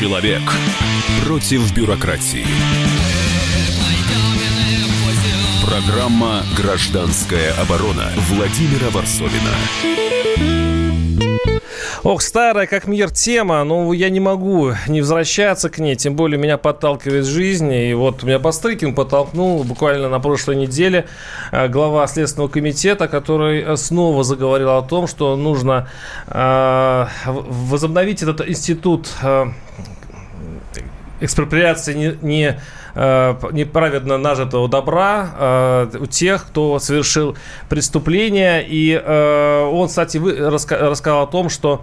Человек против бюрократии. Программа «Гражданская оборона» Владимира Варсовина. Ох, старая как мир тема, но я не могу не возвращаться к ней, тем более меня подталкивает жизнь. И вот меня Бастрыкин подтолкнул буквально на прошлой неделе э, глава Следственного комитета, который снова заговорил о том, что нужно э, возобновить этот институт э, экспроприации не, не неправедно нажитого добра э, у тех, кто совершил преступление. И э, он, кстати, рассказал о том, что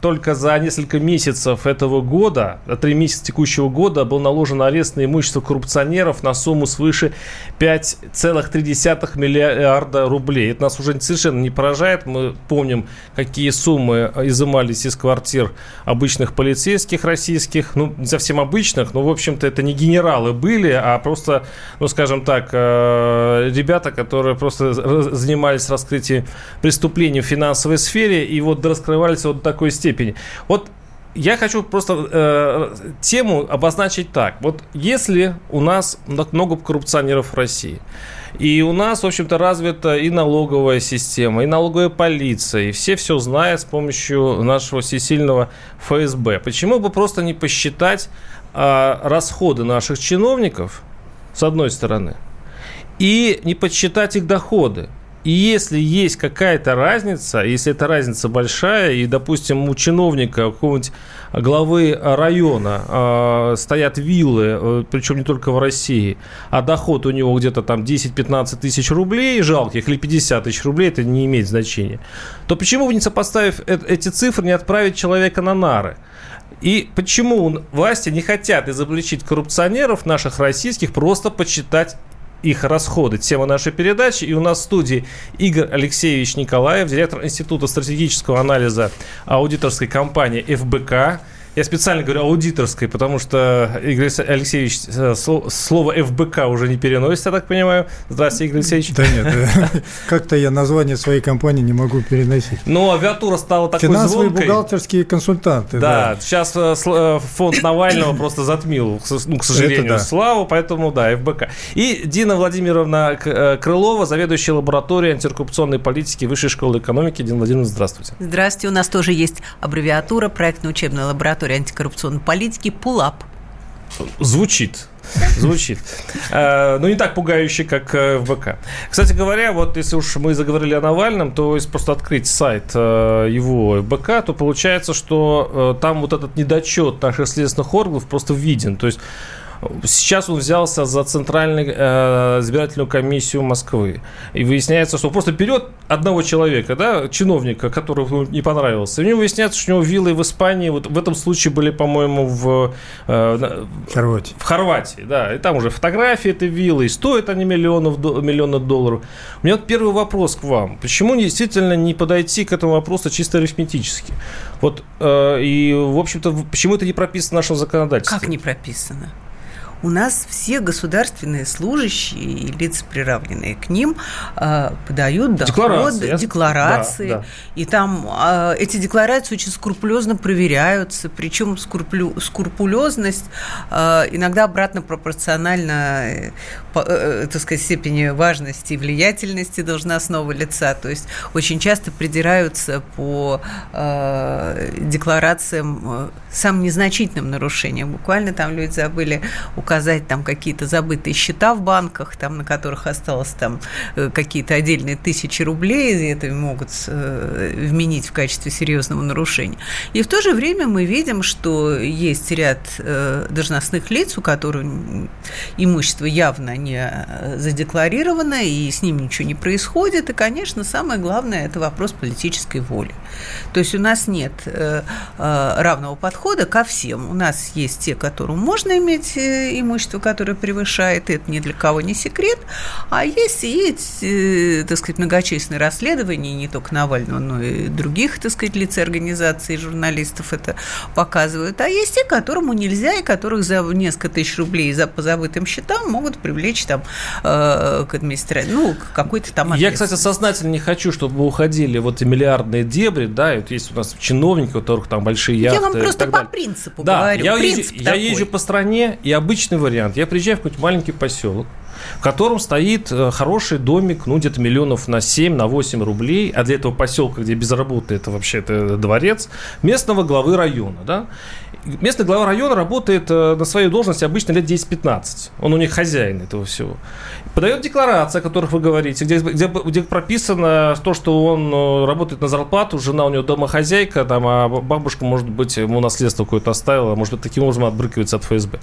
только за несколько месяцев этого года, три месяца текущего года, был наложен арест на имущество коррупционеров на сумму свыше 5,3 миллиарда рублей. Это нас уже совершенно не поражает. Мы помним, какие суммы изымались из квартир обычных полицейских российских. Ну, не совсем обычных, но, в общем-то, это не генерал генералы были, а просто, ну, скажем так, э, ребята, которые просто занимались раскрытием преступлений в финансовой сфере и вот раскрывались вот до такой степени. Вот я хочу просто э, тему обозначить так. Вот если у нас много коррупционеров в России, и у нас, в общем-то, развита и налоговая система, и налоговая полиция, и все все знают с помощью нашего всесильного ФСБ. Почему бы просто не посчитать а, расходы наших чиновников, с одной стороны, и не подсчитать их доходы. И если есть какая-то разница, если эта разница большая, и, допустим, у чиновника какого-нибудь главы района э, стоят виллы, э, причем не только в России, а доход у него где-то там 10-15 тысяч рублей жалких, или 50 тысяч рублей, это не имеет значения, то почему бы не сопоставив э- эти цифры, не отправить человека на нары? И почему власти не хотят изобличить коррупционеров наших российских, просто почитать их расходы. Тема нашей передачи. И у нас в студии Игорь Алексеевич Николаев, директор Института стратегического анализа аудиторской компании ФБК. Я специально говорю аудиторской, потому что Игорь Алексеевич э, слово ФБК уже не переносит, я так понимаю. Здравствуйте, Игорь Алексеевич. Да нет, э, как-то я название своей компании не могу переносить. Ну, авиатура стала такой Финансовые звонкой. бухгалтерские консультанты. Да, да. сейчас э, фонд Навального просто затмил, ну, к сожалению, да. славу, поэтому да, ФБК. И Дина Владимировна Крылова, заведующая лабораторией антикоррупционной политики Высшей школы экономики. Дина Владимировна, здравствуйте. Здравствуйте, у нас тоже есть аббревиатура проектно-учебная лаборатория обсерватории антикоррупционной политики ПУЛАП. Звучит. Звучит. Э, но не так пугающе, как э, в ВК. Кстати говоря, вот если уж мы заговорили о Навальном, то если просто открыть сайт э, его ВК, то получается, что там вот этот недочет наших следственных органов просто виден. То есть Сейчас он взялся за Центральную э, избирательную комиссию Москвы. И выясняется, что просто берет одного человека, да, чиновника, который не понравился. И у него выясняется, что у него виллы в Испании, вот в этом случае были, по-моему, в, э, Хорватии. в Хорватии. Да, и там уже фотографии этой виллы, и стоят они миллионов, миллионов долларов. У меня вот первый вопрос к вам. Почему действительно не подойти к этому вопросу чисто арифметически? Вот, э, и, в общем-то, почему это не прописано в нашем законодательстве? Как не прописано? У нас все государственные служащие и лица, приравненные к ним, а, подают доходы, декларации. Да, да. И там а, эти декларации очень скрупулезно проверяются, причем скрупулю, скрупулезность а, иногда обратно пропорциональна э, э, так сказать, степени важности и влиятельности должностного лица. То есть очень часто придираются по декларациям э, самым незначительным нарушениям. Буквально там люди забыли указать там какие-то забытые счета в банках, там, на которых осталось там э, какие-то отдельные тысячи рублей, и это могут э, вменить в качестве серьезного нарушения. И в то же время мы видим, что есть ряд э, должностных лиц, у которых имущество явно не задекларировано, и с ним ничего не происходит. И, конечно, самое главное – это вопрос политической воли. То есть у нас нет равного подхода ко всем. У нас есть те, которым можно иметь имущество, которое превышает, это ни для кого не секрет, а есть и, э, так сказать, многочисленные расследования, не только Навального, но и других, так сказать, лиц организаций, журналистов это показывают, а есть те, которому нельзя, и которых за несколько тысяч рублей за, по забытым счетам могут привлечь там э, к администрации, ну, к какой-то там Я, кстати, сознательно не хочу, чтобы вы уходили вот эти миллиардные дебри, да, и вот есть у нас чиновники, у которых там большие яхты. Я вам просто по принципу да, говорю. Я, езжу, я езжу по стране, и обычный вариант. Я приезжаю в какой-нибудь маленький поселок, в котором стоит э, хороший домик, ну, где-то миллионов на 7, на 8 рублей, а для этого поселка, где без работы, это вообще это дворец, местного главы района, да. Местный глава района работает э, на своей должности обычно лет 10-15. Он у них хозяин этого всего. Подает декларации, о которых вы говорите, где, где, где прописано то, что он э, работает на зарплату, жена у него домохозяйка, там, а бабушка, может быть, ему наследство какое-то оставила, может быть, таким образом отбрыкивается от ФСБ.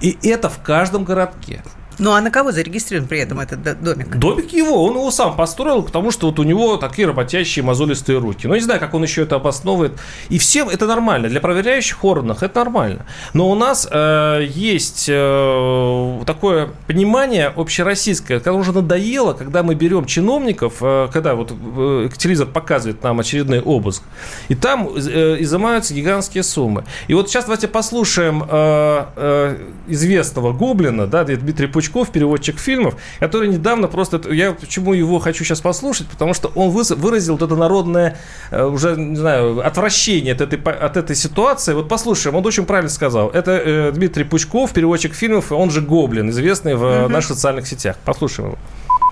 И это в каждом городке. Ну, а на кого зарегистрирован при этом этот домик? Домик его, он его сам построил, потому что вот у него такие работящие мозолистые руки. Ну, не знаю, как он еще это обосновывает. И всем это нормально. Для проверяющих органов это нормально. Но у нас э, есть э, такое понимание общероссийское, когда уже надоело, когда мы берем чиновников, э, когда вот э, телевизор показывает нам очередной обыск, и там э, изымаются гигантские суммы. И вот сейчас давайте послушаем э, э, известного гоблина, да, Дмитрий Пучков, Пучков, переводчик фильмов, который недавно просто... Я почему его хочу сейчас послушать? Потому что он выразил вот это народное, э, уже, не знаю, отвращение от этой, от этой ситуации. Вот послушаем, он очень правильно сказал. Это э, Дмитрий Пучков, переводчик фильмов, он же Гоблин, известный в угу. наших социальных сетях. Послушаем его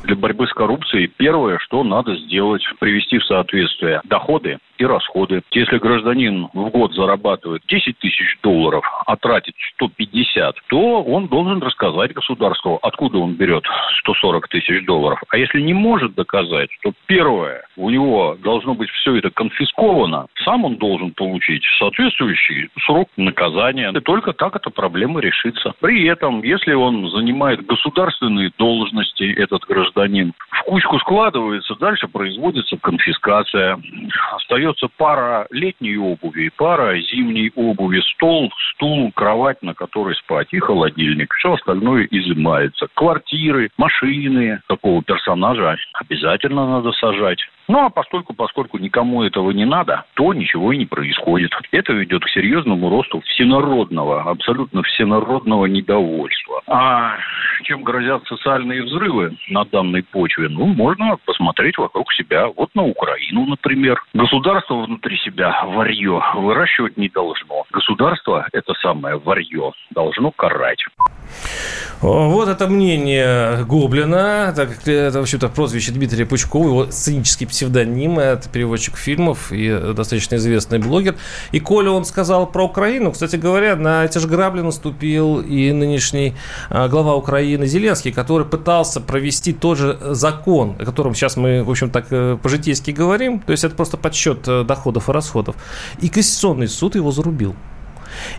для борьбы с коррупцией первое, что надо сделать, привести в соответствие доходы и расходы. Если гражданин в год зарабатывает 10 тысяч долларов, а тратит 150, то он должен рассказать государству, откуда он берет 140 тысяч долларов. А если не может доказать, то первое, у него должно быть все это конфисковано, сам он должен получить соответствующий срок наказания. И только так эта проблема решится. При этом, если он занимает государственные должности, этот гражданин, в кучку складывается, дальше производится конфискация. Остается пара летней обуви, пара зимней обуви, стол, стул, кровать, на которой спать и холодильник. Все остальное изымается. Квартиры, машины такого персонажа обязательно надо сажать. Ну, а поскольку, поскольку никому этого не надо, то ничего и не происходит. Это ведет к серьезному росту всенародного, абсолютно всенародного недовольства. А чем грозят социальные взрывы на данной почве? Ну, можно посмотреть вокруг себя. Вот на Украину, например. Государство внутри себя варье выращивать не должно. Государство это самое варье должно карать. Вот это мнение Гоблина. Это, это вообще-то прозвище Дмитрия Пучкова, его сценический псевдоним. Это переводчик фильмов и достаточно известный блогер. И Коля он сказал про Украину. Кстати говоря, на эти же грабли наступил и нынешний а, глава Украины Зеленский, который пытался провести тот же закон, о котором сейчас мы, в общем, так э, по-житейски говорим. То есть это просто подсчет э, доходов и расходов. И Конституционный суд его зарубил.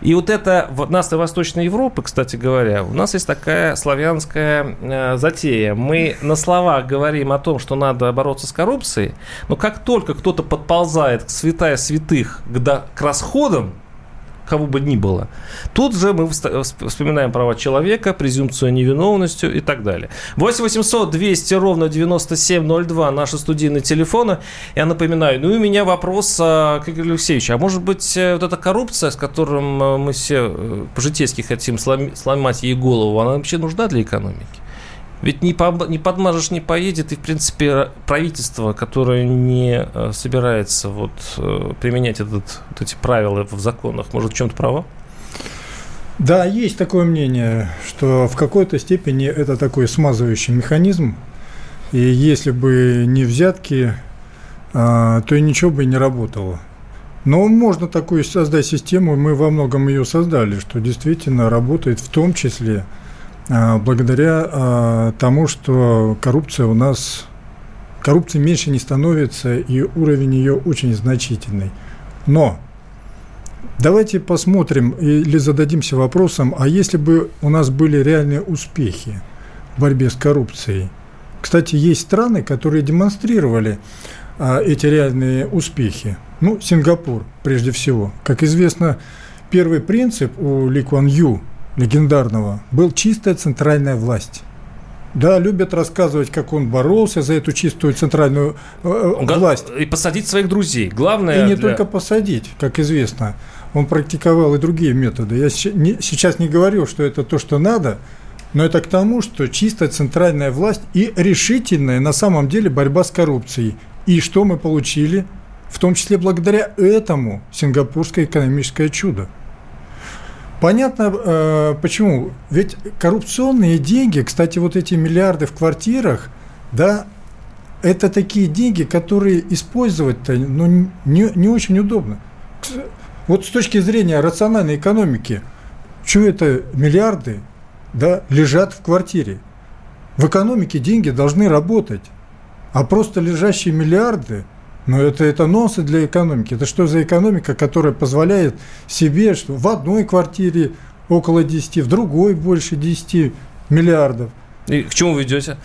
И вот это в нас и Восточной Европы, кстати говоря, у нас есть такая славянская э, затея. Мы на словах говорим о том, что надо бороться с коррупцией, но как только кто-то подползает к святая святых к, да, к расходам, кого бы ни было. Тут же мы вспоминаем права человека, презумпцию невиновности и так далее. 8 800 200 ровно 9702 наши студийные телефоны. Я напоминаю, ну и у меня вопрос а, к Игорю Алексеевичу. А может быть, э, вот эта коррупция, с которым э, мы все э, по-житейски хотим сломать ей голову, она вообще нужна для экономики? Ведь не, по, не подмажешь, не поедет, и, в принципе, правительство, которое не э, собирается вот, э, применять этот, вот эти правила в законах, может, в чем-то право? Да, есть такое мнение, что в какой-то степени это такой смазывающий механизм, и если бы не взятки, а, то и ничего бы не работало. Но можно такую создать систему, мы во многом ее создали, что действительно работает в том числе – благодаря а, тому, что коррупция у нас, коррупции меньше не становится, и уровень ее очень значительный. Но давайте посмотрим или зададимся вопросом, а если бы у нас были реальные успехи в борьбе с коррупцией? Кстати, есть страны, которые демонстрировали а, эти реальные успехи. Ну, Сингапур, прежде всего. Как известно, первый принцип у Ли Куан Ю – легендарного был чистая центральная власть. Да, любят рассказывать, как он боролся за эту чистую центральную э, э власть. И посадить своих друзей. Главное. И не для... только посадить, как известно. Он практиковал и другие методы. Я сейчас не говорю, что это то, что надо, но это к тому, что чистая центральная власть и решительная на самом деле борьба с коррупцией. И что мы получили? В том числе благодаря этому сингапурское экономическое чудо. Понятно, э, почему. Ведь коррупционные деньги, кстати, вот эти миллиарды в квартирах, да, это такие деньги, которые использовать-то ну, не, не очень удобно. Вот с точки зрения рациональной экономики, что это миллиарды да, лежат в квартире? В экономике деньги должны работать, а просто лежащие миллиарды – но это, это нонсенс для экономики. Это что за экономика, которая позволяет себе, что в одной квартире около 10, в другой больше 10 миллиардов. И к чему вы ведете?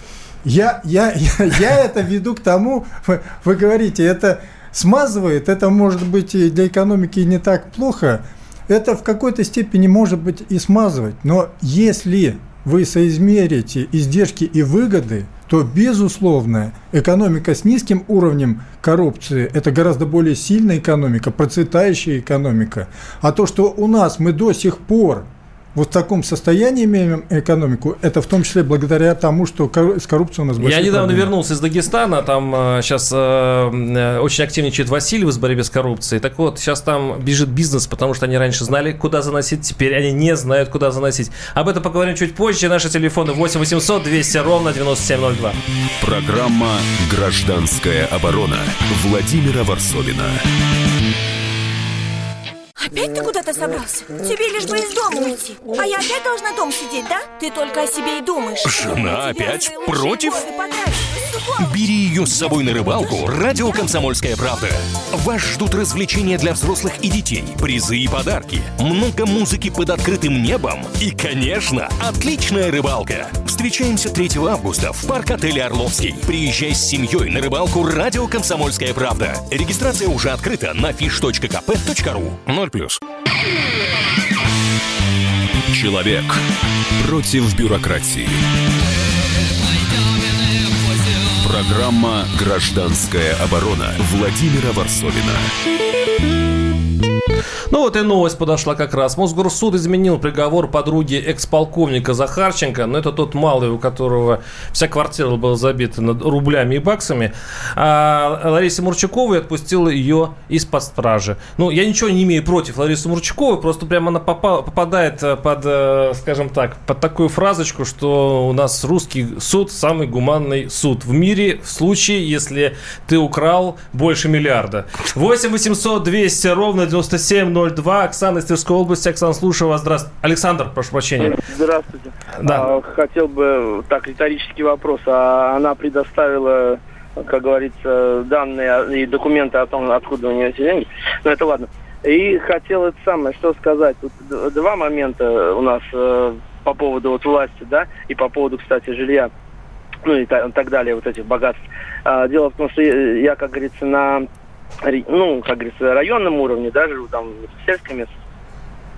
Я, я, я, я это веду к тому, вы, вы говорите, это смазывает, это может быть и для экономики не так плохо, это в какой-то степени может быть и смазывать, но если вы соизмерите издержки и выгоды, то, безусловно, экономика с низким уровнем коррупции – это гораздо более сильная экономика, процветающая экономика. А то, что у нас мы до сих пор вот в таком состоянии имеем экономику, это в том числе благодаря тому, что с коррупцией у нас большие Я недавно проблемы. вернулся из Дагестана, там сейчас э, э, очень активничает Васильев в борьбе с коррупцией. Так вот, сейчас там бежит бизнес, потому что они раньше знали, куда заносить, теперь они не знают, куда заносить. Об этом поговорим чуть позже. Наши телефоны 8 800 200 ровно 9702. Программа «Гражданская оборона» Владимира Варсовина. Опять ты куда-то собрался? Тебе лишь бы из дома уйти. А я опять должна дом сидеть, да? Ты только о себе и думаешь. Жена опять против? Бери ее с собой на рыбалку. Радио «Комсомольская правда». Вас ждут развлечения для взрослых и детей, призы и подарки, много музыки под открытым небом и, конечно, отличная рыбалка. Встречаемся 3 августа в парк отеля «Орловский». Приезжай с семьей на рыбалку «Радио «Комсомольская правда». Регистрация уже открыта на fish.kp.ru. Ну 18+. Человек против бюрократии. Программа «Гражданская оборона» Владимира Варсовина. Ну вот и новость подошла как раз. Мосгорсуд изменил приговор подруги экс-полковника Захарченко. Но это тот малый, у которого вся квартира была забита над рублями и баксами. А Ларисе Мурчаковой отпустил ее из-под стражи. Ну, я ничего не имею против Ларисы Мурчаковой, просто прямо она попадает под, э, скажем так, под такую фразочку, что у нас русский суд самый гуманный суд в мире в случае, если ты украл больше миллиарда. 8 800 200 ровно 97 02. Оксана из Тверской области. Оксана, слушаю вас. Здравствуйте. Александр, прошу прощения. Здравствуйте. Да. А, хотел бы, так, риторический вопрос. А она предоставила, как говорится, данные и документы о том, откуда у нее эти деньги? Ну, это ладно. И хотел это самое, что сказать. Тут два момента у нас э, по поводу вот власти, да, и по поводу, кстати, жилья ну и так далее, вот этих богатств. А, дело в том, что я как говорится, на ну, как говорится, районном уровне, да, живу там в сельской местности.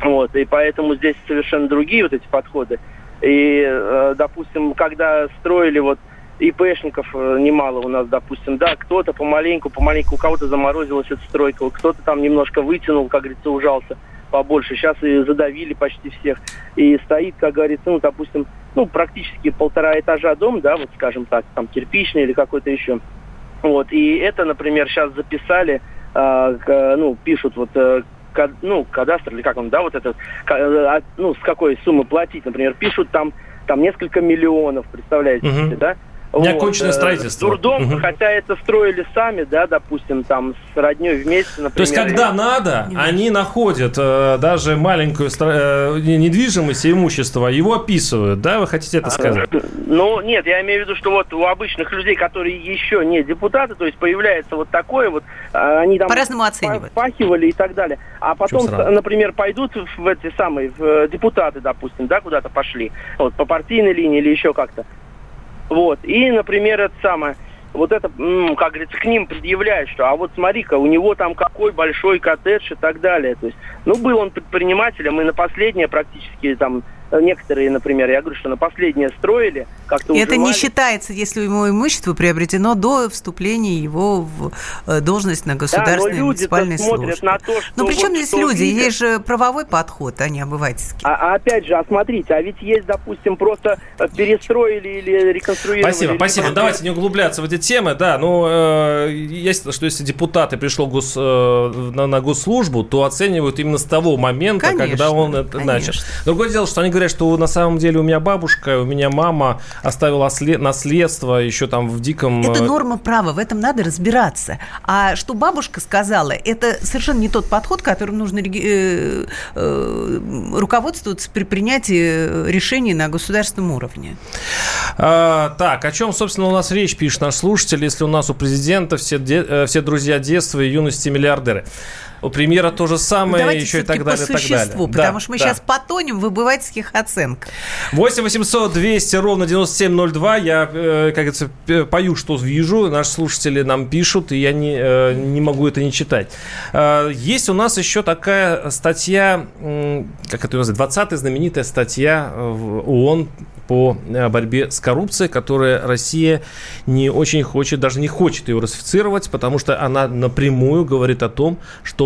Вот, и поэтому здесь совершенно другие вот эти подходы. И, э, допустим, когда строили вот ИПшников э, немало у нас, допустим, да, кто-то помаленьку, помаленьку, у кого-то заморозилась эта стройка, кто-то там немножко вытянул, как говорится, ужался побольше. Сейчас и задавили почти всех. И стоит, как говорится, ну, допустим, ну, практически полтора этажа дом, да, вот скажем так, там кирпичный или какой-то еще. Вот, и это, например, сейчас записали, э, ну, пишут вот э, ну, кадастр, или как он, да, вот это, э, ну, с какой суммы платить, например, пишут там, там несколько миллионов, представляете, угу. да? Неоконченное вот. Э, строительство. Дурдом, угу. хотя это строили сами, да, допустим, там с родней вместе, например. То есть, когда и... надо, они находят э, даже маленькую э, недвижимость и имущество, его описывают, да, вы хотите это сказать? А, ну, нет, я имею в виду, что вот у обычных людей, которые еще не депутаты, то есть появляется вот такое вот, а, они там... По-разному оценивают. Пахивали и так далее. А потом, например, пойдут в эти самые, в э, депутаты, допустим, да, куда-то пошли, вот, по партийной линии или еще как-то. Вот. И, например, это самое, вот это, как говорится, к ним предъявляют, что а вот смотри-ка, у него там какой большой коттедж и так далее. То есть, ну, был он предпринимателем, и на последнее практически там некоторые, например, я говорю, что на последнее строили, как-то Это не считается, если ему имущество приобретено до вступления его в э, должность на государственной да, муниципальной службе. На то, что ну, причем вот, здесь люди? Видят. Есть же правовой подход, а не обывательский. А, а опять же, а смотрите, а ведь есть, допустим, просто перестроили или реконструировали. Спасибо, или спасибо. Давайте не углубляться в эти темы. Да, ну, э, есть, что если депутаты пришло гос, э, на, на госслужбу, то оценивают именно с того момента, конечно, когда он это начал. Другое дело, что они говорят, что на самом деле у меня бабушка, у меня мама оставила наследство еще там в диком... Это э, норма права, в этом надо разбираться. А что бабушка сказала, это совершенно не тот подход, которым нужно э, э, руководствоваться при принятии решений на государственном уровне. А, так, о чем, собственно, у нас речь, пишет наш слушатель, если у нас у президента все, де, все друзья детства и юности миллиардеры. У премьера то же самое, Давайте еще и так далее, по существу, так далее. Потому да, что мы да. сейчас потонем в обывательских оценках. 8 800 200 ровно 9702. Я, э, как говорится, пою, что вижу. Наши слушатели нам пишут, и я не, э, не могу это не читать. Э, есть у нас еще такая статья, как это называется, 20-я знаменитая статья в ООН по борьбе с коррупцией, которая Россия не очень хочет, даже не хочет ее ратифицировать, потому что она напрямую говорит о том,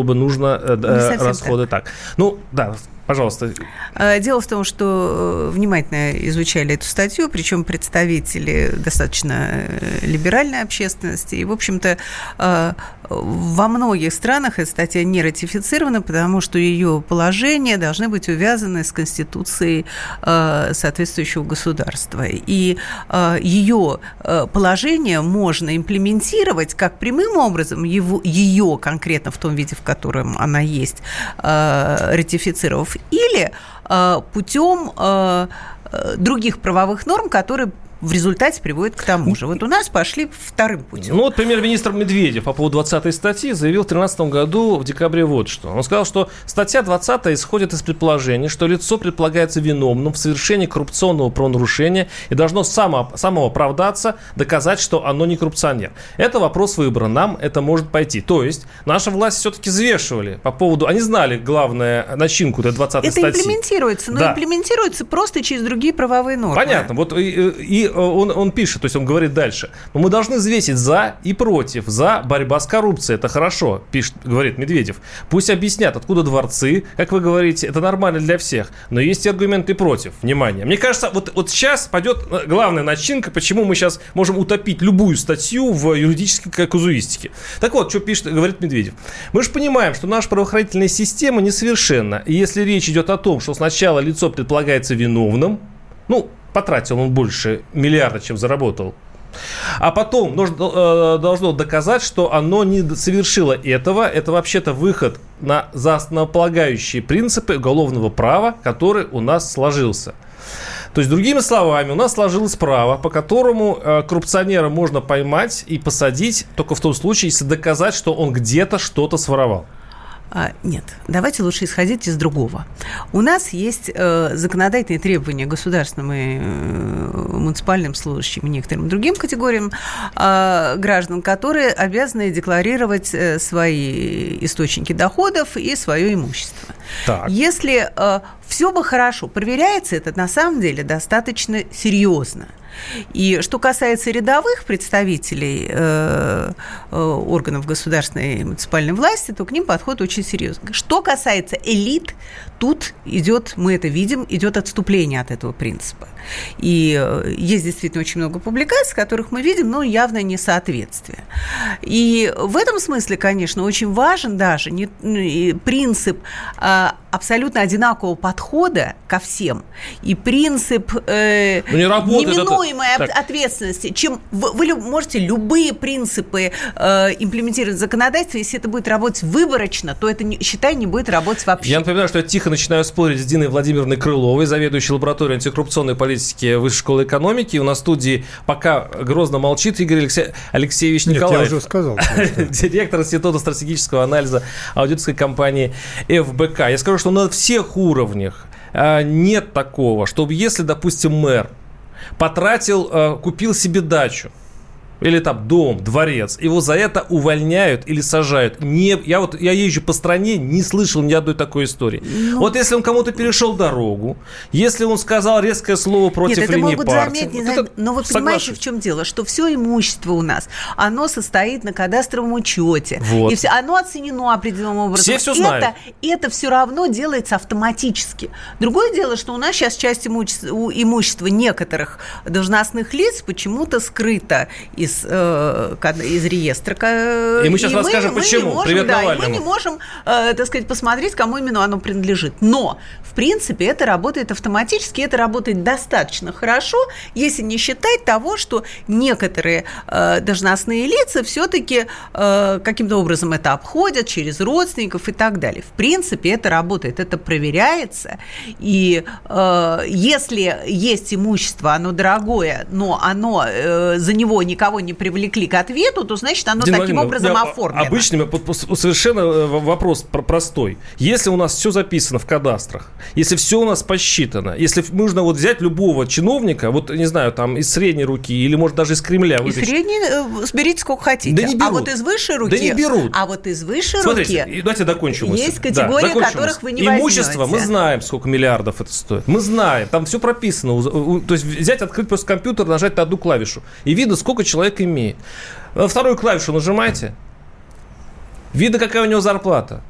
чтобы нужно э, э расходы так. так. Ну, да, Пожалуйста. Э, дело в том, что внимательно изучали эту статью, причем представители достаточно либеральной общественности. И, в общем-то, во многих странах эта статья не ратифицирована, потому что ее положения должны быть увязаны с Конституцией э, соответствующего государства. И э, ее э, положение можно имплементировать как прямым образом, его, ее конкретно в том виде, в котором она есть, ратифицировав, или путем других правовых норм, которые в результате приводит к тому же. Вот у нас пошли вторым путем. Ну вот премьер-министр Медведев по поводу 20 статьи заявил в 2013 году в декабре вот что. Он сказал, что статья 20 исходит из предположения, что лицо предполагается виновным в совершении коррупционного правонарушения и должно само, само оправдаться, доказать, что оно не коррупционер. Это вопрос выбора. Нам это может пойти. То есть наша власть все-таки взвешивали по поводу... Они знали, главное, начинку этой 20 это статьи. Это имплементируется, но да. имплементируется просто через другие правовые нормы. Понятно. Вот и, и он, он пишет, то есть он говорит дальше. Но мы должны взвесить за и против. За борьба с коррупцией. Это хорошо, пишет, говорит Медведев. Пусть объяснят, откуда дворцы, как вы говорите, это нормально для всех. Но есть аргументы против. Внимание. Мне кажется, вот, вот сейчас пойдет э, главная начинка, почему мы сейчас можем утопить любую статью в юридической казуистике. Так вот, что пишет, говорит Медведев. Мы же понимаем, что наша правоохранительная система несовершенна. И если речь идет о том, что сначала лицо предполагается виновным, ну, потратил он больше миллиарда, чем заработал. А потом нужно, э, должно доказать, что оно не совершило этого. Это вообще-то выход на за основополагающие принципы уголовного права, который у нас сложился. То есть, другими словами, у нас сложилось право, по которому э, коррупционера можно поймать и посадить только в том случае, если доказать, что он где-то что-то своровал. А, нет, давайте лучше исходить из другого. У нас есть э, законодательные требования государственным и э, муниципальным служащим и некоторым другим категориям э, граждан, которые обязаны декларировать э, свои источники доходов и свое имущество. Так. Если все бы хорошо, проверяется это на самом деле достаточно серьезно. И что касается рядовых представителей э, э, органов государственной и муниципальной власти, то к ним подход очень серьезный. Что касается элит, тут идет, мы это видим, идет отступление от этого принципа. И э, есть действительно очень много публикаций, которых мы видим, но явное несоответствие. И в этом смысле, конечно, очень важен даже не, принцип а, абсолютно одинакового подхода ко всем и принцип э, ну, не неминуемой это... ответственности. Чем вы, вы можете любые принципы э, имплементировать в законодательстве, если это будет работать выборочно, то это, считай, не будет работать вообще. Я напоминаю, что я тихо начинаю спорить с Диной Владимировной Крыловой, заведующей лабораторией антикоррупционной политики Высшей школы экономики. У нас в студии пока грозно молчит Игорь Алексей... Алексеевич Николаев. Нет, я уже сказал. Директор Института стратегического анализа аудиторской компании ФБК. Я скажу, что на всех уровнях а, нет такого, чтобы если, допустим, мэр потратил, а, купил себе дачу, или там дом, дворец, его за это увольняют или сажают. Не, я вот я езжу по стране, не слышал ни одной такой истории. Ну, вот если он кому-то перешел дорогу, если он сказал резкое слово против нет, это линии могут партии. Заметить, вот это, но вы понимаете, в чем дело? Что все имущество у нас, оно состоит на кадастровом учете. Вот. И все, оно оценено определенным образом. Все все знают. Это, это все равно делается автоматически. Другое дело, что у нас сейчас часть имущества, имущества некоторых должностных лиц почему-то скрыта из, э, из реестра. И мы сейчас и расскажем, мы, почему. Мы можем, Привет да, мы не можем, э, так сказать, посмотреть, кому именно оно принадлежит. Но, в принципе, это работает автоматически, это работает достаточно хорошо, если не считать того, что некоторые э, должностные лица все-таки каким-то образом это обходят через родственников и так далее. В принципе, это работает, это проверяется. И если есть имущество, оно дорогое, но оно за него никого не привлекли к ответу, то значит оно Дина таким образом я, оформлено. Обычно совершенно э, вопрос простой. Если у нас все записано в кадастрах, если все у нас посчитано, если нужно вот взять любого чиновника, вот не знаю, там из средней руки или может даже из Кремля. Из средней э, берите сколько хотите. Да не берут. А вот из высшей руки. Да не берут. А вот из высшей Смотрите, руки. Давайте докончим. Есть категории, да, которых вы не Имущество возьмете. мы знаем, сколько миллиардов это стоит. Мы знаем, там все прописано. То есть взять, открыть просто компьютер, нажать на одну клавишу и видно, сколько человек имеет. Вторую клавишу нажимаете, видно, какая у него зарплата.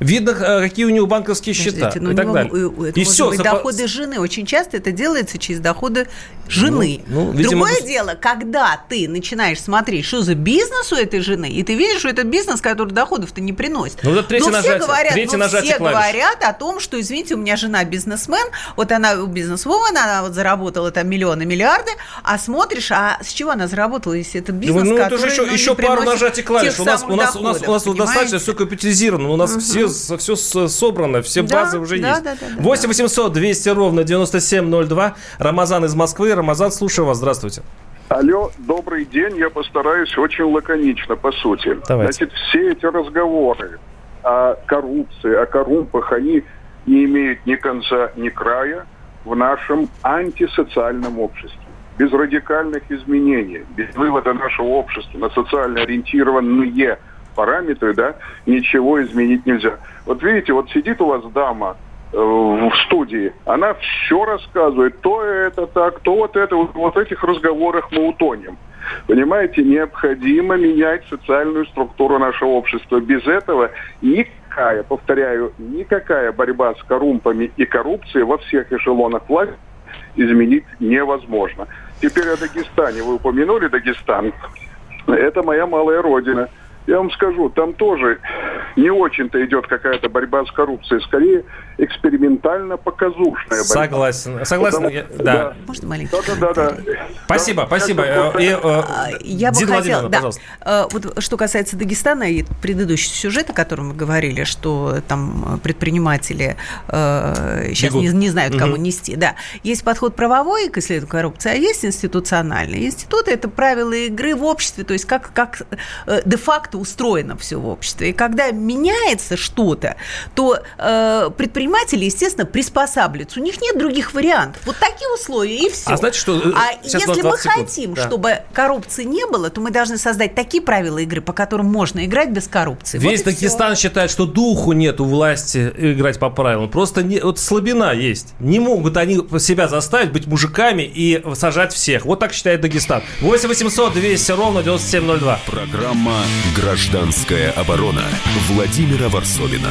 Видно, э, какие у него банковские счета ну, и так далее. Это и все. Быть доходы жены. Очень часто это делается через доходы жены. Ну, ну, видимо, Другое дело, когда ты начинаешь смотреть, что за бизнес у этой жены, и ты видишь, что это бизнес, который доходов-то не приносит. Ну, вот третье но нажатие, все говорят, третье но все говорят о том, что, извините, у меня жена бизнесмен, вот она бизнесвумен, она вот заработала там миллионы, миллиарды, а смотришь, а с чего она заработала, если это бизнес, ну, который, это еще, ну, еще пару нажатий клавиш. У нас, у нас, у нас, у нас достаточно все капитализировано, у нас все все, все собрано, все да, базы уже да, есть. Да, да, да, 8 800 200 ровно 9702. Рамазан из Москвы. Рамазан, слушаю вас. Здравствуйте. Алло, добрый день. Я постараюсь очень лаконично, по сути. Давайте. Значит, все эти разговоры о коррупции, о коррумпах, они не имеют ни конца, ни края в нашем антисоциальном обществе. Без радикальных изменений, без вывода нашего общества на социально ориентированные параметры, да, ничего изменить нельзя. Вот видите, вот сидит у вас дама э, в студии, она все рассказывает, то это так, то вот это, вот, в этих разговорах мы утонем. Понимаете, необходимо менять социальную структуру нашего общества. Без этого никакая, повторяю, никакая борьба с коррумпами и коррупцией во всех эшелонах власти изменить невозможно. Теперь о Дагестане. Вы упомянули Дагестан. Это моя малая родина – я вам скажу, там тоже не очень-то идет какая-то борьба с коррупцией, скорее экспериментально-показушная борьба. Согласен, согласен, Потому, я, да. да. Можно маленький? Да, да, да. да. Спасибо, да, спасибо. Э, и, э, я бы хотела, да, пожалуйста. Э, вот что касается Дагестана и предыдущего сюжета, о котором мы говорили, что там предприниматели сейчас не, не знают, кому угу. нести, да, есть подход правовой к исследованию коррупции, а есть институциональный. Институты – это правила игры в обществе, то есть как, как де-факто устроено все в обществе. И когда меняется что-то, то э, предприниматели, естественно, приспосабливаются. У них нет других вариантов. Вот такие условия, и все. А знаете, что... Э, а если мы хотим, да. чтобы коррупции не было, то мы должны создать такие правила игры, по которым можно играть без коррупции. Весь вот Дагестан все. считает, что духу нет у власти играть по правилам. Просто не, вот слабина есть. Не могут они себя заставить быть мужиками и сажать всех. Вот так считает Дагестан. 8 800 200 ровно 9702. Программа «Гражданская оборона» Владимира Варсовина.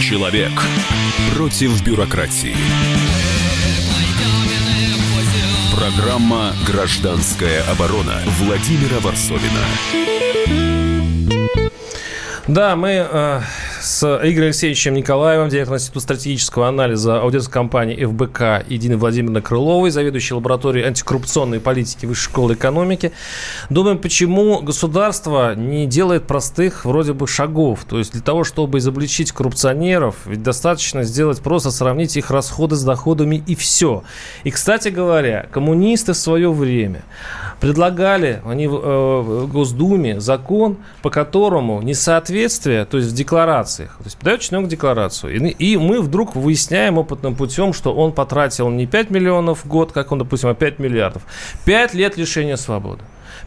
Человек против бюрократии. Программа «Гражданская оборона» Владимира Варсовина. Да, мы э, с Игорем Алексеевичем Николаевым, директором Института стратегического анализа аудиторской компании ФБК и Диной Владимировной Крыловой, заведующей лабораторией антикоррупционной политики Высшей школы экономики. Думаем, почему государство не делает простых вроде бы шагов. То есть для того, чтобы изобличить коррупционеров, ведь достаточно сделать просто сравнить их расходы с доходами и все. И, кстати говоря, коммунисты в свое время предлагали они в э, Госдуме закон, по которому несоответствие, то есть в декларациях, то есть подает чиновник декларацию, и, и мы вдруг выясняем опытным путем, что он потратил не 5 миллионов в год, как он, допустим, а 5 миллиардов. 5 лет лишения свободы.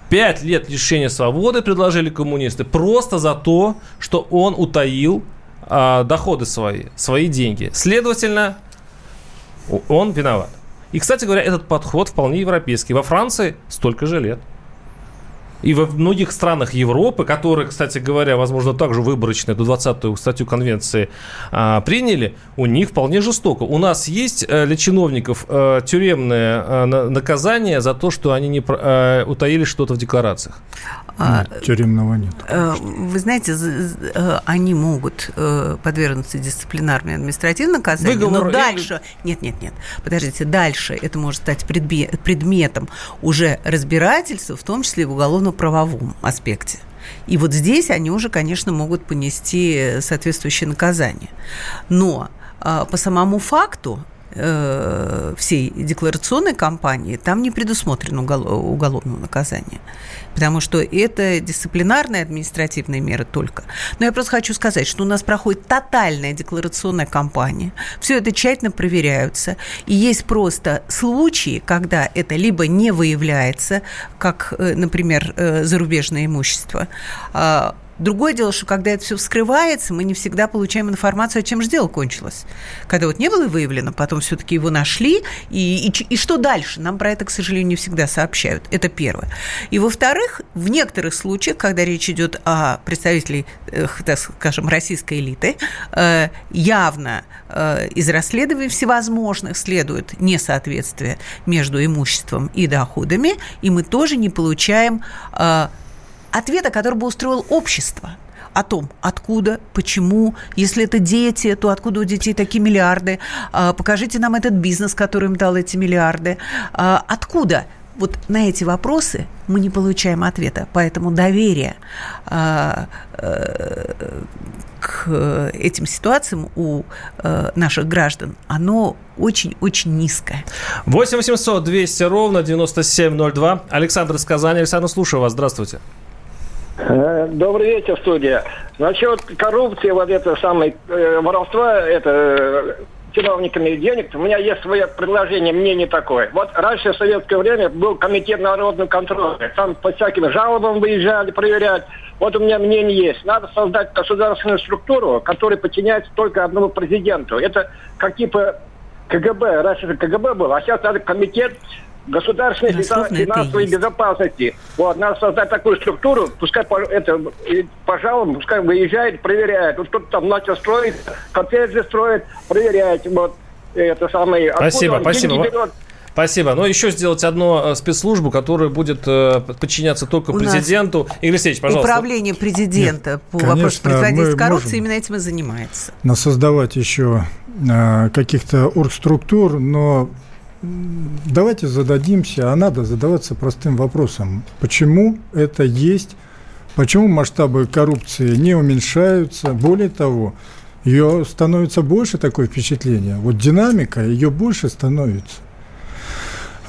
Пять лет лишения свободы предложили коммунисты просто за то, что он утаил а, доходы свои, свои деньги. Следовательно, он виноват. И, кстати говоря, этот подход вполне европейский. Во Франции столько же лет. И во многих странах Европы, которые, кстати говоря, возможно, также выборочно эту 20-ю статью конвенции а, приняли, у них вполне жестоко. У нас есть а, для чиновников а, тюремное а, наказание за то, что они не а, утаили что-то в декларациях. А, нет, тюремного нет. Э, вы знаете, э, они могут э, подвергнуться дисциплинарной административной наказанию, Выговор но дальше... Нет, нет, нет. Подождите, дальше это может стать предметом уже разбирательства, в том числе в уголовно-правовом аспекте. И вот здесь они уже, конечно, могут понести соответствующее наказание. Но по самому факту э, всей декларационной кампании там не предусмотрено уголовного наказания. Потому что это дисциплинарные административные меры только. Но я просто хочу сказать, что у нас проходит тотальная декларационная кампания. Все это тщательно проверяются. И есть просто случаи, когда это либо не выявляется, как, э, например, э, зарубежное имущество, а, Другое дело, что когда это все вскрывается, мы не всегда получаем информацию, чем же дело кончилось. Когда вот не было выявлено, потом все-таки его нашли, и, и, и что дальше? Нам про это, к сожалению, не всегда сообщают. Это первое. И во-вторых, в некоторых случаях, когда речь идет о представителей, так скажем, российской элиты, э, явно э, из расследований всевозможных следует несоответствие между имуществом и доходами, и мы тоже не получаем э, ответа, который бы устроил общество о том, откуда, почему, если это дети, то откуда у детей такие миллиарды, а, покажите нам этот бизнес, который им дал эти миллиарды, а, откуда вот на эти вопросы мы не получаем ответа. Поэтому доверие а, э, к этим ситуациям у э, наших граждан, оно очень-очень низкое. 8 800 200 ровно 9702. Александр из Казани. Александр, слушаю вас. Здравствуйте. Добрый вечер, студия. Насчет коррупции, вот это самое э, воровство, это э, чиновниками денег, у меня есть свое предложение, мнение такое. Вот раньше в советское время был комитет народного контроля. Там по всяким жалобам выезжали проверять. Вот у меня мнение есть. Надо создать государственную структуру, которая подчиняется только одному президенту. Это как типа КГБ. Раньше это КГБ был, а сейчас надо комитет государственной финансовой безопасности. Вот, надо создать такую структуру, пускай это, пожалуй, пускай выезжает, проверяет. Вот кто-то там начал строить, коттеджи строит, проверяет. Вот, это самое. Спасибо, спасибо. Спасибо. Но еще сделать одну э, спецслужбу, которая будет э, подчиняться только У президенту. Игорь Алексеевич, пожалуйста. Управление президента Нет, по конечно, вопросу противодействия коррупции именно этим и занимается. Создавать еще э, каких-то оргструктур, но давайте зададимся, а надо задаваться простым вопросом. Почему это есть? Почему масштабы коррупции не уменьшаются? Более того, ее становится больше, такое впечатление. Вот динамика, ее больше становится.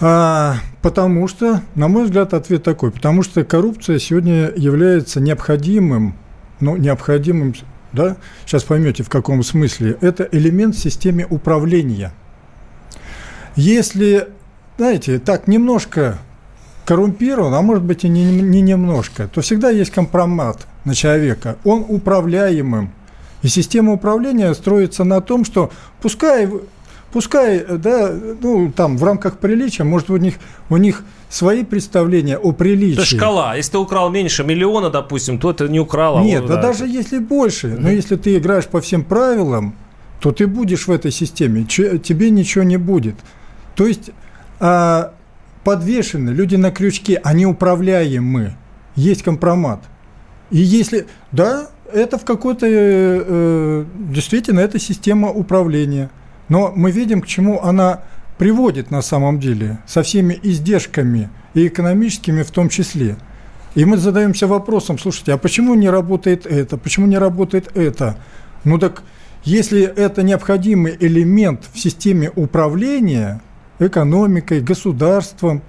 А, потому что, на мой взгляд, ответ такой. Потому что коррупция сегодня является необходимым, ну, необходимым, да, сейчас поймете, в каком смысле. Это элемент в системе управления – если, знаете, так немножко коррумпирован, а может быть и не, не немножко, то всегда есть компромат на человека. Он управляемым. И система управления строится на том, что пускай, пускай да, ну, там в рамках приличия, может, у них, у них свои представления о приличии. Это шкала. Если ты украл меньше миллиона, допустим, то это не украл. А Нет, да, да даже если больше. Но если ты играешь по всем правилам, то ты будешь в этой системе, тебе ничего не будет. То есть а, подвешены люди на крючке, они управляемы, есть компромат. И если, да, это в какой-то, э, э, действительно, это система управления. Но мы видим, к чему она приводит на самом деле, со всеми издержками и экономическими в том числе. И мы задаемся вопросом, слушайте, а почему не работает это, почему не работает это? Ну так, если это необходимый элемент в системе управления экономикой, государством,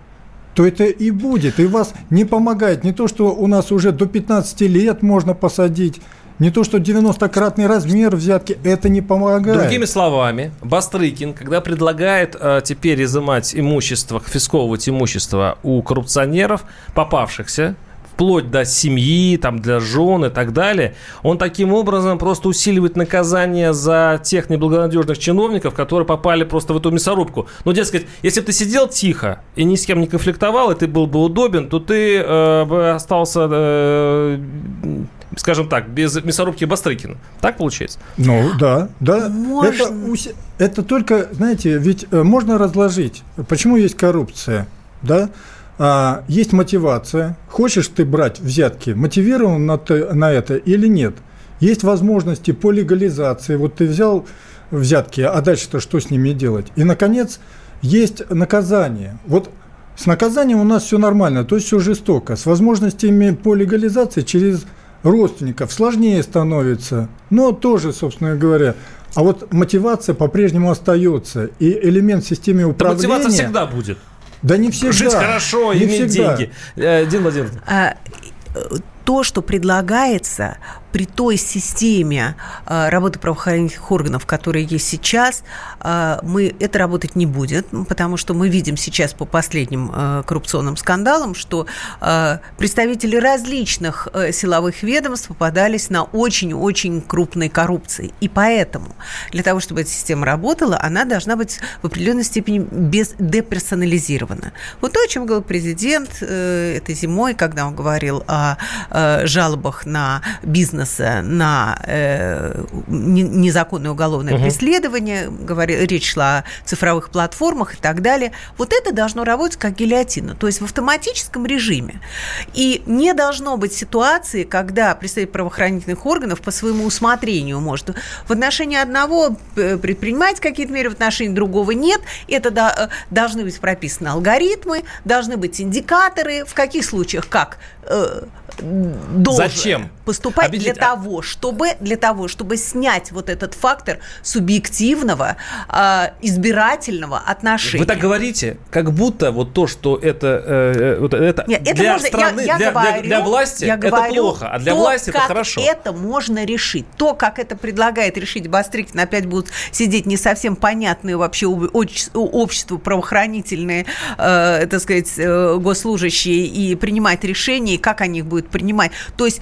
то это и будет. И вас не помогает не то, что у нас уже до 15 лет можно посадить, не то, что 90-кратный размер взятки, это не помогает. Другими словами, Бастрыкин, когда предлагает э, теперь изымать имущество, конфисковывать имущество у коррупционеров, попавшихся, вплоть до семьи, там, для жен и так далее, он таким образом просто усиливает наказание за тех неблагонадежных чиновников, которые попали просто в эту мясорубку. Ну, дескать, если бы ты сидел тихо и ни с кем не конфликтовал, и ты был бы удобен, то ты э, бы остался э, скажем так, без мясорубки Бастрыкина. Так получается? Ну, да, да. Это, это только, знаете, ведь э, можно разложить. Почему есть коррупция? Да? А, есть мотивация. Хочешь ты брать взятки, мотивирован на, на это или нет? Есть возможности по легализации. Вот ты взял взятки, а дальше-то что с ними делать? И, наконец, есть наказание. Вот с наказанием у нас все нормально, то есть все жестоко. С возможностями по легализации через родственников сложнее становится, но тоже, собственно говоря. А вот мотивация по-прежнему остается, и элемент в системе управления... Да мотивация всегда будет. Да не всегда. Жить хорошо, не иметь всегда. деньги. Э, Дин Владимирович. А, э, то, что предлагается, при той системе э, работы правоохранительных органов, которая есть сейчас, э, мы, это работать не будет, потому что мы видим сейчас по последним э, коррупционным скандалам, что представители различных силовых ведомств попадались на очень-очень крупной коррупции. И поэтому для того, чтобы эта система работала, она должна быть в определенной степени без, деперсонализирована. Вот то, о чем говорил президент этой зимой, когда он говорил о жалобах на бизнес бизнеса на э, незаконное уголовное угу. преследование, говори, речь шла о цифровых платформах и так далее. Вот это должно работать как гильотина, то есть в автоматическом режиме. И не должно быть ситуации, когда представитель правоохранительных органов по своему усмотрению может в отношении одного э, предпринимать какие-то меры, в отношении другого нет. Это э, должны быть прописаны алгоритмы, должны быть индикаторы, в каких случаях как э, должен Зачем? поступать Объясните. для того, чтобы для того, чтобы снять вот этот фактор субъективного э, избирательного отношения. Вы так говорите, как будто вот то, что это, э, вот это, Нет, это для можно, страны, я, я для, говорю, для, для власти я это говорю, плохо, а для то, власти это хорошо. Это можно решить. То, как это предлагает решить Бастрыкин, опять будут сидеть не совсем понятные вообще обществу правоохранительные, э, так сказать, э, госслужащие и принимать решения, как они их будут принимать. То есть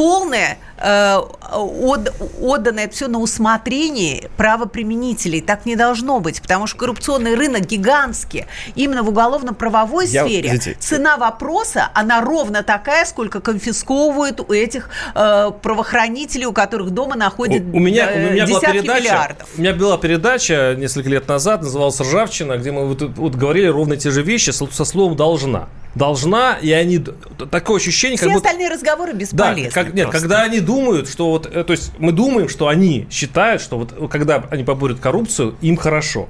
полное э, от, отдано это все на усмотрение правоприменителей. Так не должно быть, потому что коррупционный рынок гигантский. Именно в уголовно-правовой Я, сфере извините. цена вопроса, она ровно такая, сколько конфисковывают у этих э, правоохранителей, у которых дома находят у, у меня, э, у меня десятки была передача, миллиардов. У меня была передача несколько лет назад, называлась «Ржавчина», где мы вот, вот говорили ровно те же вещи со, со словом «должна» должна, и они такое ощущение, Все как будто... остальные разговоры бесполезны. Да, как, нет, просто. когда они думают, что вот, э, то есть мы думаем, что они считают, что вот когда они поборют коррупцию, им хорошо.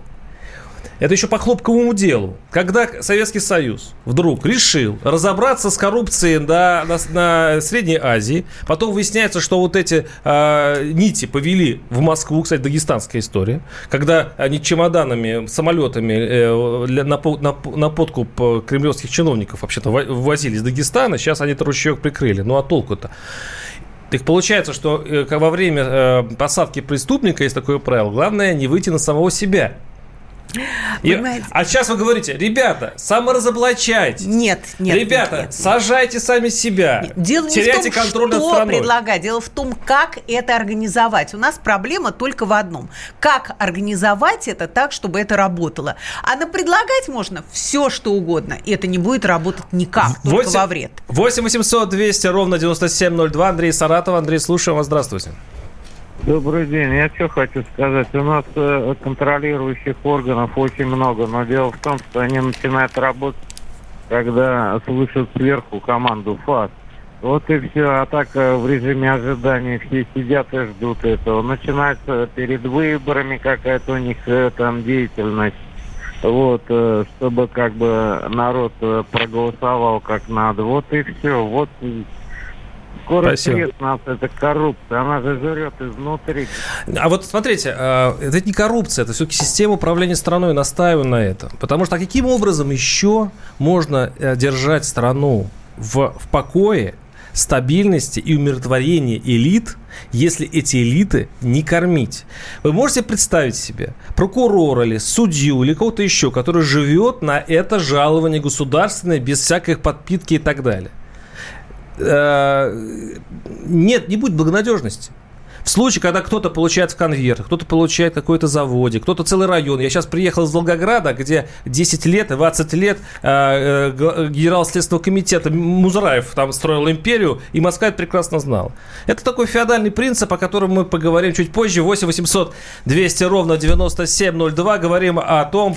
Это еще по хлопковому делу. Когда Советский Союз вдруг решил разобраться с коррупцией на, на, на Средней Азии, потом выясняется, что вот эти э, нити повели в Москву, кстати, дагестанская история, когда они чемоданами, самолетами э, для, на, на, на подкуп кремлевских чиновников вообще-то возили из Дагестана, сейчас они этот ручеек прикрыли. Ну а толку-то? Так получается, что э, во время э, посадки преступника есть такое правило. Главное не выйти на самого себя. И, а сейчас вы говорите, ребята, саморазоблачайтесь. Нет, нет. Ребята, нет, нет. сажайте сами себя. Дело Теряйте не в том, контроль что страной. предлагать. Дело в том, как это организовать. У нас проблема только в одном. Как организовать это так, чтобы это работало. А на предлагать можно все, что угодно. И это не будет работать никак, 8, только во вред. 8 800 200 ровно 9702. Андрей Саратов. Андрей, слушаем вас. Здравствуйте. Добрый день. Я что хочу сказать. У нас э, контролирующих органов очень много, но дело в том, что они начинают работать, когда слышат сверху команду ФАС. Вот и все. А так э, в режиме ожидания все сидят и ждут этого. Начинается перед выборами какая-то у них э, там деятельность. Вот, э, чтобы как бы народ проголосовал как надо. Вот и все. Вот Скоро Спасибо. нас это коррупция, она же жрет изнутри. А вот смотрите, это не коррупция, это все-таки система управления страной, настаиваю на этом. Потому что а каким образом еще можно держать страну в, в покое, стабильности и умиротворения элит, если эти элиты не кормить. Вы можете представить себе прокурора или судью или кого-то еще, который живет на это жалование государственное без всякой подпитки и так далее. Э, нет, не будет благонадежности. В случае, когда кто-то получает в конверт, кто-то получает какой-то заводе, кто-то целый район. Я сейчас приехал из Волгограда, где 10 лет, 20 лет э, э, генерал Следственного комитета Музраев там строил империю, и Москва это прекрасно знал. Это такой феодальный принцип, о котором мы поговорим чуть позже. 8 800 200 ровно 9702. Говорим о том,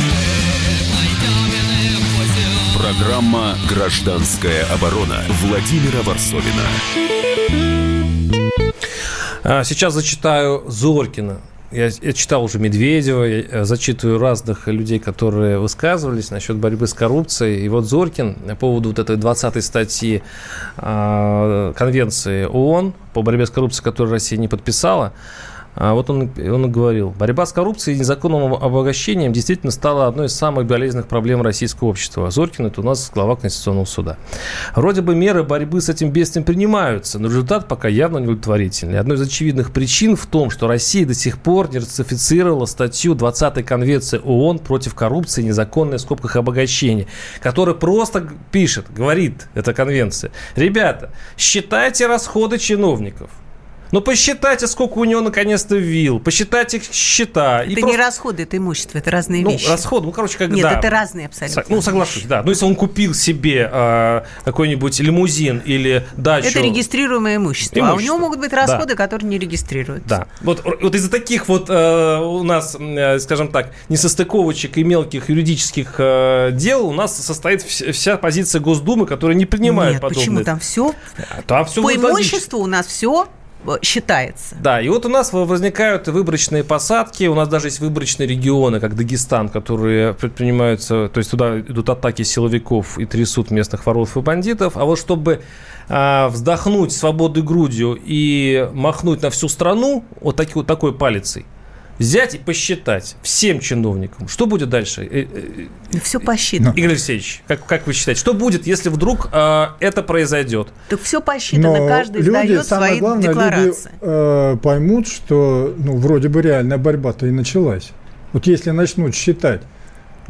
Программа «Гражданская оборона» Владимира Варсовина. А, сейчас зачитаю Зоркина я, читал уже Медведева, я э, зачитываю разных людей, которые высказывались насчет борьбы с коррупцией. И вот Зоркин по поводу вот этой 20-й статьи э, Конвенции ООН по борьбе с коррупцией, которую Россия не подписала, а вот он, он говорил, борьба с коррупцией и незаконным обогащением действительно стала одной из самых болезненных проблем российского общества. Зоркин – это у нас глава Конституционного суда. Вроде бы меры борьбы с этим бедствием принимаются, но результат пока явно неудовлетворительный. Одной из очевидных причин в том, что Россия до сих пор не ратифицировала статью 20 Конвенции ООН против коррупции и незаконной в скобках обогащения, которая просто пишет, говорит эта конвенция, ребята, считайте расходы чиновников – ну, посчитайте, сколько у него наконец-то вилл, посчитайте их счета. Это просто... не расходы, это имущество, это разные ну, вещи. расходы, ну, короче, как Нет, да. это разные абсолютно. Ну, соглашусь, да. Ну, если он купил себе э, какой-нибудь лимузин или дачу... Это регистрируемое имущество. имущество. А у него могут быть расходы, да. которые не регистрируются. Да. Вот, вот из-за таких вот э, у нас, э, скажем так, несостыковочек и мелких юридических э, дел у нас состоит вся позиция Госдумы, которая не принимает Нет, подобные... почему? Там все... Там все По имуществу у нас все считается. Да, и вот у нас возникают выборочные посадки, у нас даже есть выборочные регионы, как Дагестан, которые предпринимаются, то есть туда идут атаки силовиков и трясут местных воров и бандитов, а вот чтобы а, вздохнуть свободной грудью и махнуть на всю страну вот, таки, вот такой палицей, взять и посчитать всем чиновникам, что будет дальше? Э, э, все посчитано. Игорь Алексеевич, как, как вы считаете, что будет, если вдруг э, это произойдет? Так все посчитано, Но каждый люди, сдает свои главное, декларации. Люди э, поймут, что ну, вроде бы реальная борьба-то и началась. Вот если начнут считать,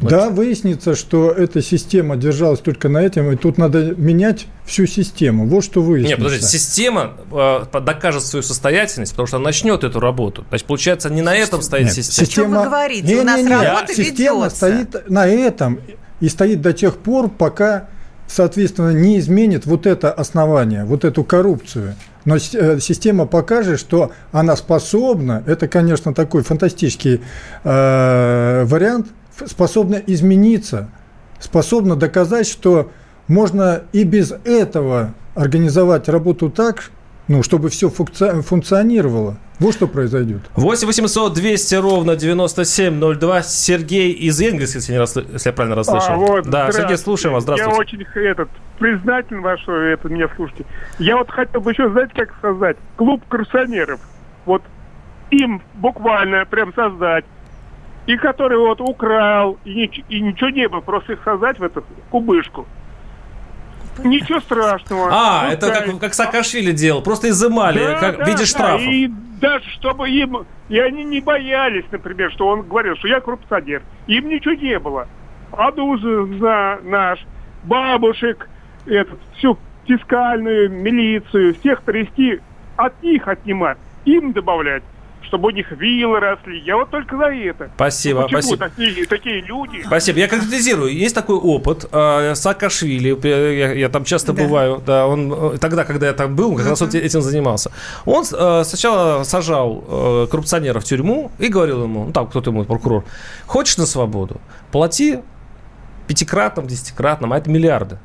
да, выяснится, что эта система держалась только на этом, и тут надо менять всю систему. Вот что выяснится. Нет, подождите, система э, докажет свою состоятельность, потому что она начнет эту работу. То есть, получается, не на этом стоит Нет, система. Система... О чем вы говорите? Не, У нас не, не, работа Система ведется. стоит на этом и стоит до тех пор, пока, соответственно, не изменит вот это основание, вот эту коррупцию. Но э, система покажет, что она способна, это, конечно, такой фантастический э, вариант – способна измениться, способна доказать, что можно и без этого организовать работу так, ну, чтобы все функционировало. Вот что произойдет. 8 800 200 ровно 9702. Сергей из Энгельса, если, если я правильно расслышал. А, вот, да, Сергей, слушаем вас. Здравствуйте. Я очень этот, признателен вам, что это меня слушаете. Я вот хотел бы еще, знаете, как сказать, клуб коррупционеров. Вот им буквально прям создать, и который вот украл, и, нич- и ничего не было, просто их создать в эту кубышку. Ничего страшного. А, это как, как Саакашвили делал, просто изымали да, как, да, в виде да, штрафов. И даже чтобы им, и они не боялись, например, что он говорил, что я коррупционер. Им ничего не было. Адузы за наш, бабушек, этот, всю фискальную милицию, всех трясти, от них отнимать, им добавлять чтобы у них виллы росли. Я вот только за это. Спасибо, Почему спасибо. Такие, такие люди? Спасибо. Я конкретизирую. Есть такой опыт. Э, Саакашвили, я, я там часто да. бываю, да, он э, тогда, когда я там был, как раз вот этим занимался. Он э, сначала сажал коррупционера в тюрьму и говорил ему, ну там кто-то ему, прокурор, хочешь на свободу, плати пятикратным, десятикратным, а это миллиарды.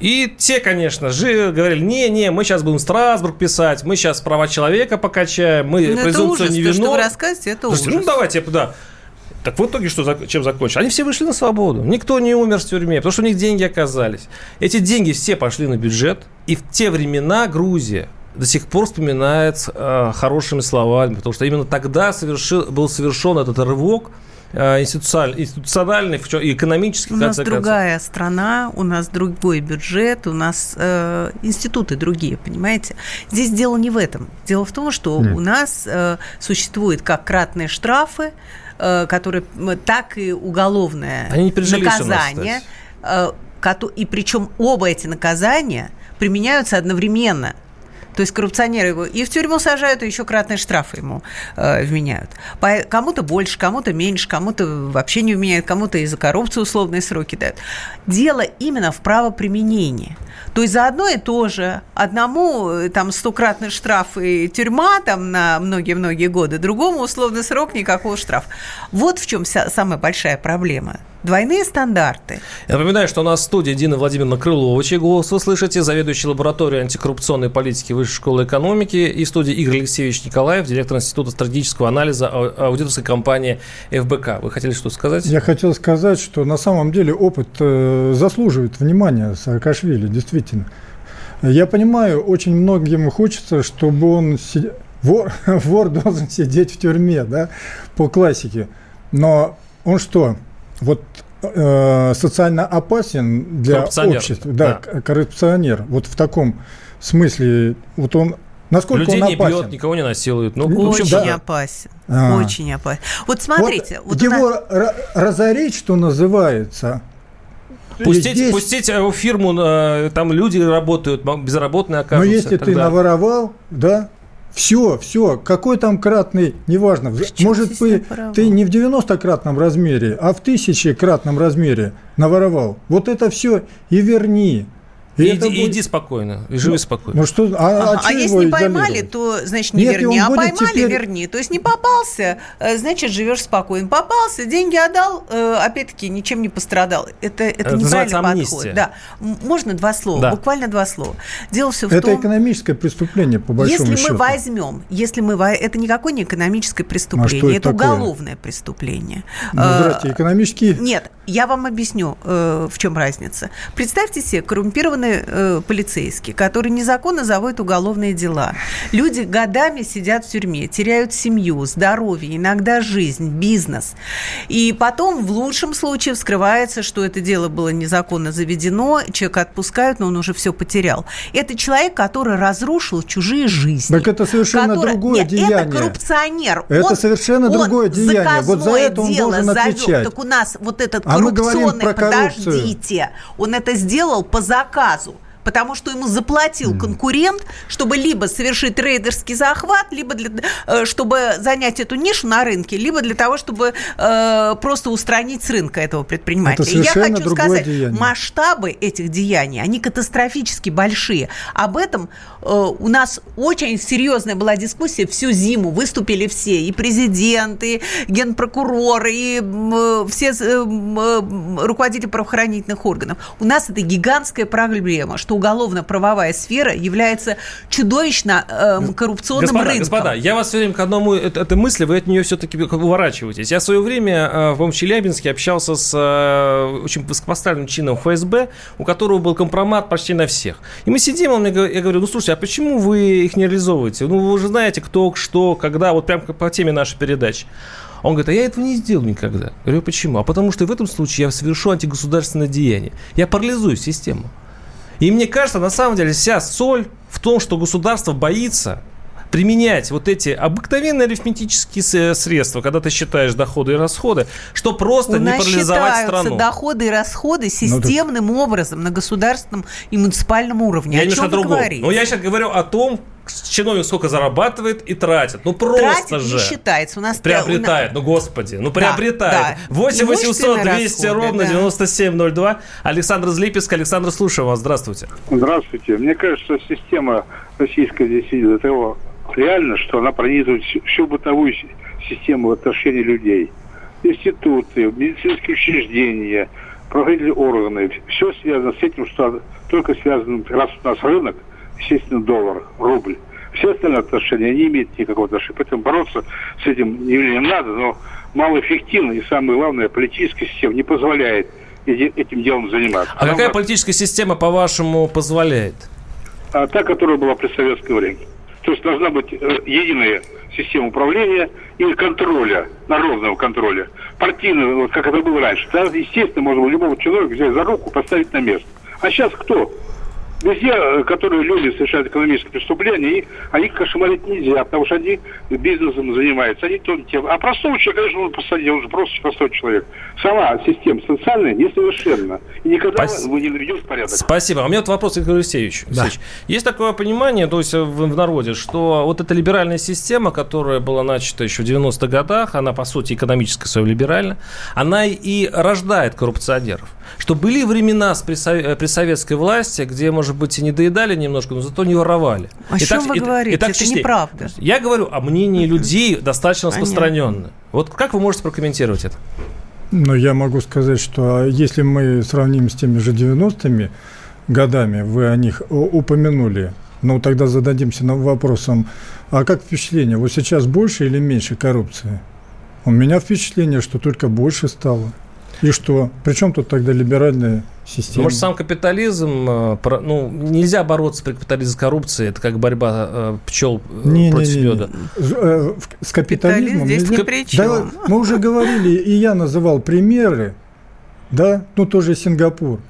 И те, конечно же, говорили, не-не, мы сейчас будем Страсбург писать, мы сейчас права человека покачаем, мы ну, презумпцию невиновности. То, что вы рассказываете, это Слушайте, ужас. Ну, давайте, да. Так в итоге что, чем закончилось? Они все вышли на свободу. Никто не умер в тюрьме, потому что у них деньги оказались. Эти деньги все пошли на бюджет. И в те времена Грузия до сих пор вспоминает э, хорошими словами, потому что именно тогда совершил, был совершен этот рывок – институциональный, институциональный и экономический. У нас другая страна, у нас другой бюджет, у нас э, институты другие, понимаете? Здесь дело не в этом. Дело в том, что Нет. у нас э, существуют как кратные штрафы, э, которые так и уголовное Они не наказание. Нас, э, и причем оба эти наказания применяются одновременно. То есть коррупционеры его и в тюрьму сажают, и еще кратные штрафы ему э, вменяют. Кому-то больше, кому-то меньше, кому-то вообще не вменяют, кому-то из-за коррупции условные сроки дают. Дело именно в правоприменении. То есть за одно и то же одному э, там стократный штраф и тюрьма там на многие-многие годы, другому условный срок никакого штрафа. Вот в чем вся, самая большая проблема двойные стандарты. Я напоминаю, что у нас в студии Дина Владимировна Крылова, чей голос вы слышите, заведующий лабораторией антикоррупционной политики Высшей школы экономики, и студии Игорь Алексеевич Николаев, директор Института стратегического анализа аудиторской компании ФБК. Вы хотели что сказать? Я хотел сказать, что на самом деле опыт э, заслуживает внимания Саакашвили, действительно. Я понимаю, очень многим хочется, чтобы он вор, вор должен сидеть в тюрьме, да, по классике. Но он что, вот э, социально опасен для общества, да, да, коррупционер. Вот в таком смысле, вот он Насколько Людей он опасен? не бьет, никого не насилует. Ну, очень да. опасен. А. Очень опасен. Вот смотрите. Вот, вот его нас... разорить, что называется, Пустить, здесь... пустить э, фирму, э, там люди работают, безработные оказываются. Но если ты наворовал, да, все, все, какой там кратный, неважно. Причем Может быть, ты не в 90-кратном размере, а в тысячекратном размере наворовал. Вот это все и верни. И иди, будет... иди спокойно, и живи ну, спокойно. Ну что, а, а, а если не поймали, то значит не Нет, верни, а поймали, теперь... верни. То есть не попался, э, значит живешь спокойно. Попался, деньги отдал, э, опять-таки ничем не пострадал. Это, это, это неправильный подход. Да. Можно два слова, да. буквально два слова. Дело все в это том... Это экономическое преступление, по большому если счету. мы возьмем, если мы... Это никакое не экономическое преступление, а это, это уголовное преступление. Ну, здравствуйте, экономические... Нет, я вам объясню, в чем разница. Представьте себе коррумпированный законы э, полицейские, которые незаконно заводят уголовные дела. Люди годами сидят в тюрьме, теряют семью, здоровье, иногда жизнь, бизнес. И потом в лучшем случае вскрывается, что это дело было незаконно заведено, человека отпускают, но он уже все потерял. Это человек, который разрушил чужие жизни. Так это совершенно который... другое Нет, деяние. Это коррупционер. Это он, совершенно он другое деяние. Вот за это он должен завел. отвечать. Так у нас вот этот а коррупционный, подождите, он это сделал по заказу caso. Потому что ему заплатил конкурент, чтобы либо совершить трейдерский захват, либо для, э, чтобы занять эту нишу на рынке, либо для того, чтобы э, просто устранить с рынка этого предпринимателя. Это Я хочу сказать, деяние. масштабы этих деяний, они катастрофически большие. Об этом э, у нас очень серьезная была дискуссия всю зиму. Выступили все, и президенты, и генпрокуроры, и э, все э, руководители правоохранительных органов. У нас это гигантская проблема, что эта уголовно-правовая сфера является чудовищно э, коррупционным господа, рынком. Господа, я вас все время к одному этой мысли, вы от нее все-таки уворачиваетесь. Я в свое время э, в Челябинске общался с э, очень высокопоставленным чином ФСБ, у которого был компромат почти на всех. И мы сидим, он мне, я говорю, ну слушайте, а почему вы их не реализовываете? Ну вы же знаете, кто, что, когда, вот прям по теме нашей передачи. Он говорит, а я этого не сделал никогда. Я говорю, почему? А потому что в этом случае я совершу антигосударственное деяние. Я парализую систему. И мне кажется, на самом деле, вся соль в том, что государство боится применять вот эти обыкновенные арифметические средства, когда ты считаешь доходы и расходы, что просто У не парализовать страну. доходы и расходы системным ну, образом на государственном и муниципальном уровне. Я о чем вы говорите? Но я сейчас говорю о том, чиновник сколько зарабатывает и тратит. Ну просто тратит же. не считается. У нас приобретает. У нас... Ну господи, ну приобретает. Да, да. 8 800 200 ровно да. 9702. Александр Злипецк. Александр, слушаю вас. Здравствуйте. Здравствуйте. Мне кажется, система российская здесь до того реально, что она пронизывает всю бытовую систему отношений людей. Институты, медицинские учреждения, правоохранительные органы. Все связано с этим, что только связано, раз у нас рынок, естественно, доллар, рубль. Все остальные отношения не имеют никакого отношения. Поэтому бороться с этим явлением надо, но малоэффективно. И самое главное, политическая система не позволяет этим делом заниматься. А какая политическая система, по-вашему, позволяет? А та, которая была при советское время. То есть должна быть э, единая система управления и контроля, народного контроля. Партийного, вот как это было раньше. Тогда, естественно, можно было любого человека взять за руку, поставить на место. А сейчас кто? Везде, э, которые люди совершают экономические преступления, и они кошмарить нельзя, потому что они бизнесом занимаются, они то тем. А простого человека, конечно, он посадить, он же просто простой человек. Сама система социальная несовершенна. И никогда Спас... вы не наведете в порядок. Спасибо. А у меня вот вопрос, Игорь Алексеевич. Да. Есть такое понимание, то есть в, в народе, что вот эта либеральная система, которая была начата еще в 90-х годах, она, по сути, экономическая своя либеральна, она и рождает коррупционеров. Что были времена при, при советской власти, где, может быть, и не доедали немножко, но зато не воровали. О и чем так, вы и, говорите? И так Это частей. неправда. Я говорю о мнении людей достаточно распространенно. Вот как вы можете прокомментировать это? Ну, я могу сказать, что если мы сравним с теми же 90-ми годами, вы о них упомянули, ну, тогда зададимся вопросом, а как впечатление, вот сейчас больше или меньше коррупции? У меня впечатление, что только больше стало. И что? Причем тут тогда либеральная система? Может, сам капитализм, э, ну, нельзя бороться при капитализме с коррупцией, это как борьба э, пчел э, не, против не, не, меда. С капитализмом... здесь ни при чем. Да, мы уже говорили, и я называл примеры, да, ну, тоже Сингапур.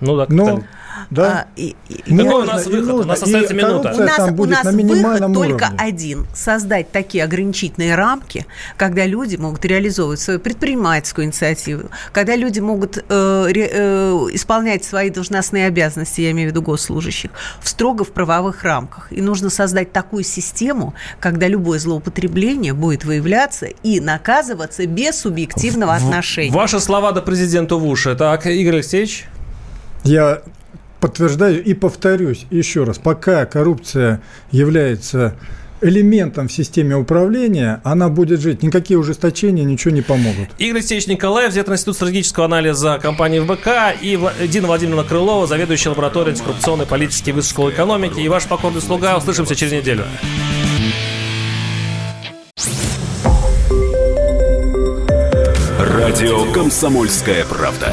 Ну да, Но да? А, и, и, Какой можно, у нас выход? Нужно. У нас остается минута. У нас, у нас выход только один. Создать такие ограничительные рамки, когда люди могут реализовывать свою предпринимательскую инициативу, когда люди могут э, э, исполнять свои должностные обязанности, я имею в виду госслужащих, в строго в правовых рамках. И нужно создать такую систему, когда любое злоупотребление будет выявляться и наказываться без субъективного в, отношения. Ваши слова до президента в уши. Так, Игорь Алексеевич? Я подтверждаю и повторюсь еще раз, пока коррупция является элементом в системе управления, она будет жить. Никакие ужесточения ничего не помогут. Игорь Алексеевич Николаев, директор Института стратегического анализа компании ВБК, и Дина Владимировна Крылова, заведующая лабораторией антикоррупционной политики Высшей школы экономики. И ваш покорный слуга. Услышимся через неделю. Радио «Комсомольская правда».